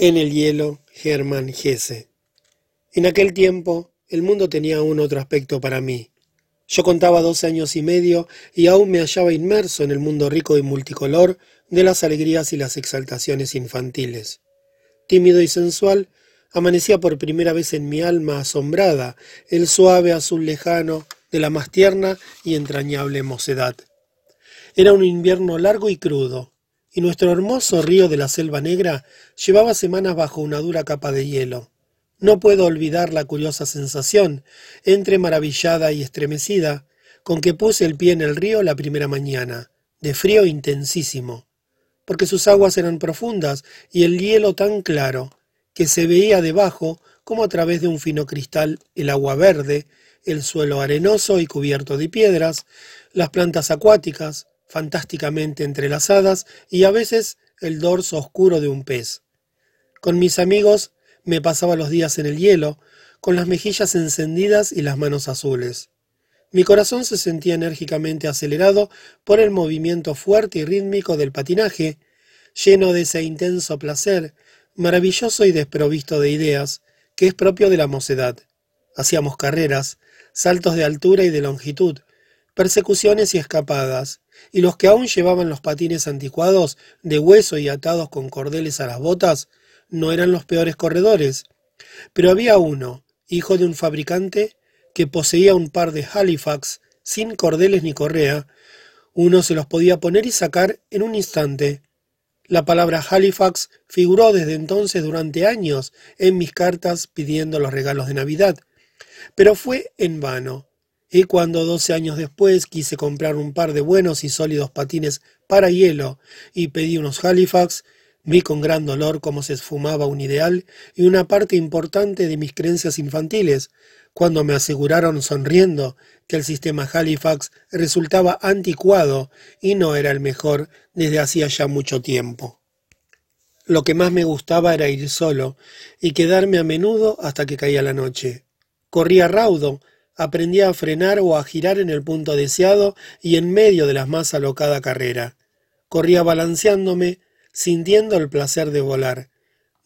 En el hielo, Germán Gese. En aquel tiempo, el mundo tenía aún otro aspecto para mí. Yo contaba dos años y medio y aún me hallaba inmerso en el mundo rico y multicolor de las alegrías y las exaltaciones infantiles. Tímido y sensual, amanecía por primera vez en mi alma asombrada el suave azul lejano de la más tierna y entrañable mocedad. Era un invierno largo y crudo, y nuestro hermoso río de la Selva Negra llevaba semanas bajo una dura capa de hielo. No puedo olvidar la curiosa sensación, entre maravillada y estremecida, con que puse el pie en el río la primera mañana, de frío intensísimo, porque sus aguas eran profundas y el hielo tan claro, que se veía debajo como a través de un fino cristal el agua verde, el suelo arenoso y cubierto de piedras, las plantas acuáticas, fantásticamente entrelazadas, y a veces el dorso oscuro de un pez. Con mis amigos me pasaba los días en el hielo, con las mejillas encendidas y las manos azules. Mi corazón se sentía enérgicamente acelerado por el movimiento fuerte y rítmico del patinaje, lleno de ese intenso placer, maravilloso y desprovisto de ideas, que es propio de la mocedad. Hacíamos carreras, saltos de altura y de longitud, persecuciones y escapadas, y los que aún llevaban los patines anticuados de hueso y atados con cordeles a las botas no eran los peores corredores. Pero había uno, hijo de un fabricante, que poseía un par de Halifax sin cordeles ni correa. Uno se los podía poner y sacar en un instante. La palabra Halifax figuró desde entonces durante años en mis cartas pidiendo los regalos de Navidad, pero fue en vano. Y cuando doce años después quise comprar un par de buenos y sólidos patines para hielo y pedí unos Halifax, vi con gran dolor cómo se esfumaba un ideal y una parte importante de mis creencias infantiles, cuando me aseguraron sonriendo que el sistema Halifax resultaba anticuado y no era el mejor desde hacía ya mucho tiempo. Lo que más me gustaba era ir solo y quedarme a menudo hasta que caía la noche. Corría raudo, aprendía a frenar o a girar en el punto deseado y en medio de la más alocada carrera. Corría balanceándome, sintiendo el placer de volar,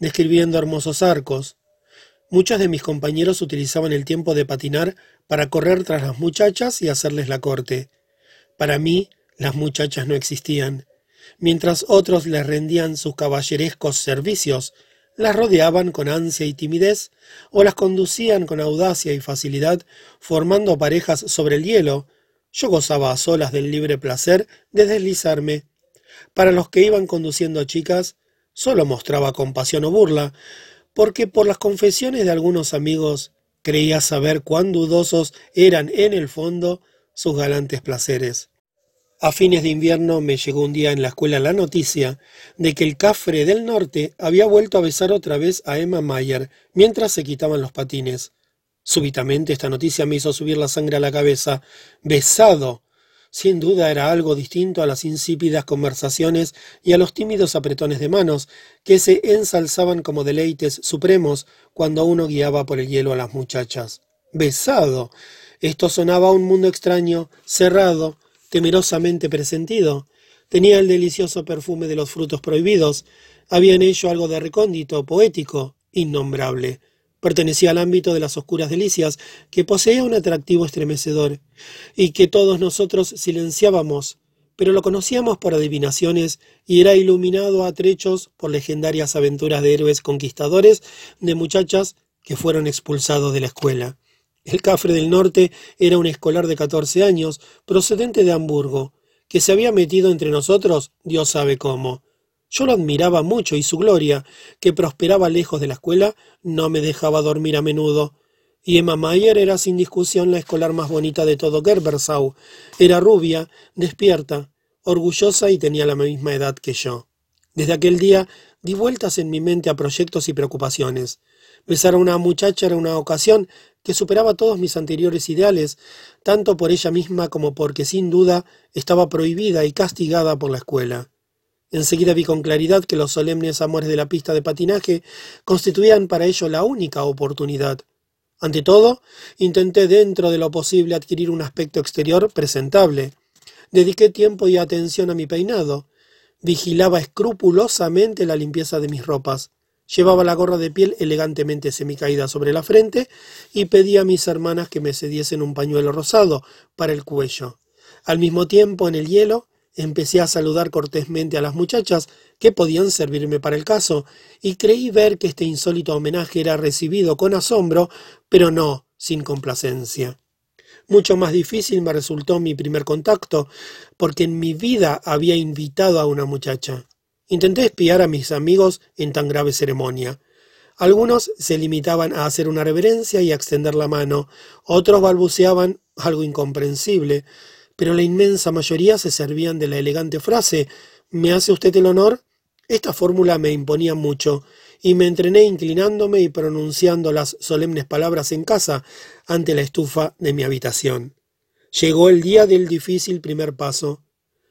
describiendo hermosos arcos. Muchos de mis compañeros utilizaban el tiempo de patinar para correr tras las muchachas y hacerles la corte. Para mí, las muchachas no existían. Mientras otros les rendían sus caballerescos servicios, las rodeaban con ansia y timidez, o las conducían con audacia y facilidad, formando parejas sobre el hielo. Yo gozaba a solas del libre placer de deslizarme. Para los que iban conduciendo chicas, solo mostraba compasión o burla, porque por las confesiones de algunos amigos creía saber cuán dudosos eran en el fondo sus galantes placeres. A fines de invierno me llegó un día en la escuela la noticia de que el cafre del norte había vuelto a besar otra vez a Emma Mayer mientras se quitaban los patines. Súbitamente esta noticia me hizo subir la sangre a la cabeza. Besado. Sin duda era algo distinto a las insípidas conversaciones y a los tímidos apretones de manos que se ensalzaban como deleites supremos cuando uno guiaba por el hielo a las muchachas. Besado. Esto sonaba a un mundo extraño, cerrado, temerosamente presentido. Tenía el delicioso perfume de los frutos prohibidos. Había en ello algo de recóndito, poético, innombrable. Pertenecía al ámbito de las oscuras delicias, que poseía un atractivo estremecedor, y que todos nosotros silenciábamos, pero lo conocíamos por adivinaciones y era iluminado a trechos por legendarias aventuras de héroes conquistadores de muchachas que fueron expulsados de la escuela. El cafre del norte era un escolar de catorce años, procedente de Hamburgo, que se había metido entre nosotros, Dios sabe cómo. Yo lo admiraba mucho y su gloria, que prosperaba lejos de la escuela, no me dejaba dormir a menudo. Y Emma Mayer era sin discusión la escolar más bonita de todo Gerbersau. Era rubia, despierta, orgullosa y tenía la misma edad que yo. Desde aquel día di vueltas en mi mente a proyectos y preocupaciones. Besar a una muchacha era una ocasión que superaba todos mis anteriores ideales, tanto por ella misma como porque sin duda estaba prohibida y castigada por la escuela. Enseguida vi con claridad que los solemnes amores de la pista de patinaje constituían para ello la única oportunidad. Ante todo, intenté dentro de lo posible adquirir un aspecto exterior presentable. Dediqué tiempo y atención a mi peinado. Vigilaba escrupulosamente la limpieza de mis ropas. Llevaba la gorra de piel elegantemente semicaída sobre la frente y pedí a mis hermanas que me cediesen un pañuelo rosado para el cuello. Al mismo tiempo, en el hielo, empecé a saludar cortésmente a las muchachas que podían servirme para el caso, y creí ver que este insólito homenaje era recibido con asombro, pero no sin complacencia. Mucho más difícil me resultó mi primer contacto, porque en mi vida había invitado a una muchacha. Intenté espiar a mis amigos en tan grave ceremonia. Algunos se limitaban a hacer una reverencia y a extender la mano, otros balbuceaban algo incomprensible, pero la inmensa mayoría se servían de la elegante frase ¿Me hace usted el honor? Esta fórmula me imponía mucho, y me entrené inclinándome y pronunciando las solemnes palabras en casa ante la estufa de mi habitación. Llegó el día del difícil primer paso.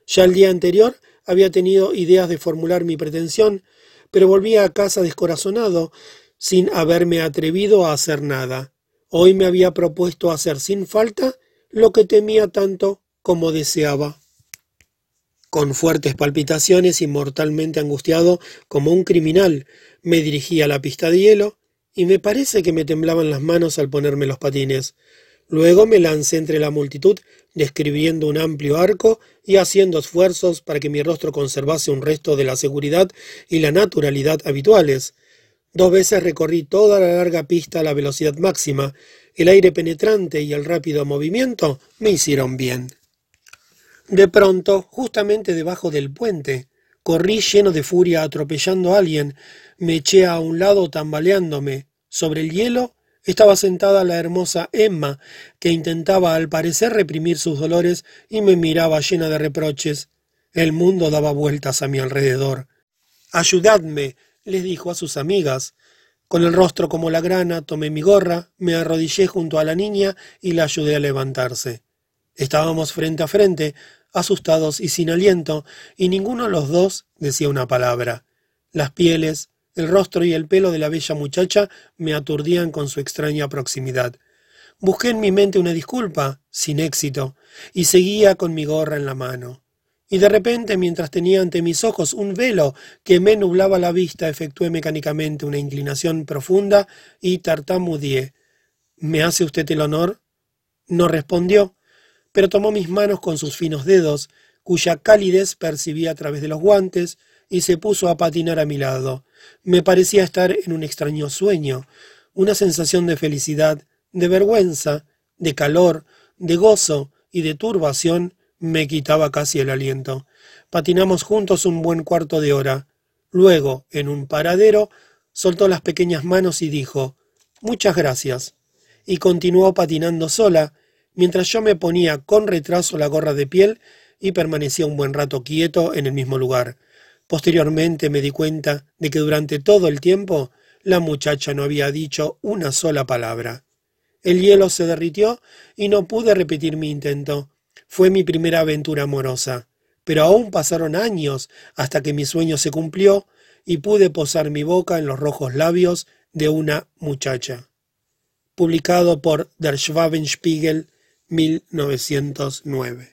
Ya el día anterior había tenido ideas de formular mi pretensión, pero volvía a casa descorazonado, sin haberme atrevido a hacer nada. Hoy me había propuesto hacer sin falta lo que temía tanto como deseaba. Con fuertes palpitaciones y mortalmente angustiado como un criminal, me dirigí a la pista de hielo, y me parece que me temblaban las manos al ponerme los patines. Luego me lancé entre la multitud, describiendo un amplio arco y haciendo esfuerzos para que mi rostro conservase un resto de la seguridad y la naturalidad habituales. Dos veces recorrí toda la larga pista a la velocidad máxima. El aire penetrante y el rápido movimiento me hicieron bien. De pronto, justamente debajo del puente, corrí lleno de furia atropellando a alguien, me eché a un lado tambaleándome. Sobre el hielo estaba sentada la hermosa Emma, que intentaba al parecer reprimir sus dolores y me miraba llena de reproches. El mundo daba vueltas a mi alrededor. Ayudadme, les dijo a sus amigas. Con el rostro como la grana, tomé mi gorra, me arrodillé junto a la niña y la ayudé a levantarse. Estábamos frente a frente, asustados y sin aliento, y ninguno de los dos decía una palabra. Las pieles, el rostro y el pelo de la bella muchacha me aturdían con su extraña proximidad. Busqué en mi mente una disculpa, sin éxito, y seguía con mi gorra en la mano. Y de repente, mientras tenía ante mis ojos un velo que me nublaba la vista, efectué mecánicamente una inclinación profunda y tartamudeé. ¿Me hace usted el honor? No respondió, pero tomó mis manos con sus finos dedos, cuya calidez percibí a través de los guantes, y se puso a patinar a mi lado. Me parecía estar en un extraño sueño, una sensación de felicidad, de vergüenza, de calor, de gozo y de turbación me quitaba casi el aliento. Patinamos juntos un buen cuarto de hora. Luego, en un paradero, soltó las pequeñas manos y dijo Muchas gracias. Y continuó patinando sola, mientras yo me ponía con retraso la gorra de piel y permanecía un buen rato quieto en el mismo lugar. Posteriormente me di cuenta de que durante todo el tiempo la muchacha no había dicho una sola palabra. El hielo se derritió y no pude repetir mi intento. Fue mi primera aventura amorosa, pero aún pasaron años hasta que mi sueño se cumplió y pude posar mi boca en los rojos labios de una muchacha. Publicado por Der Schwabenspiegel 1909.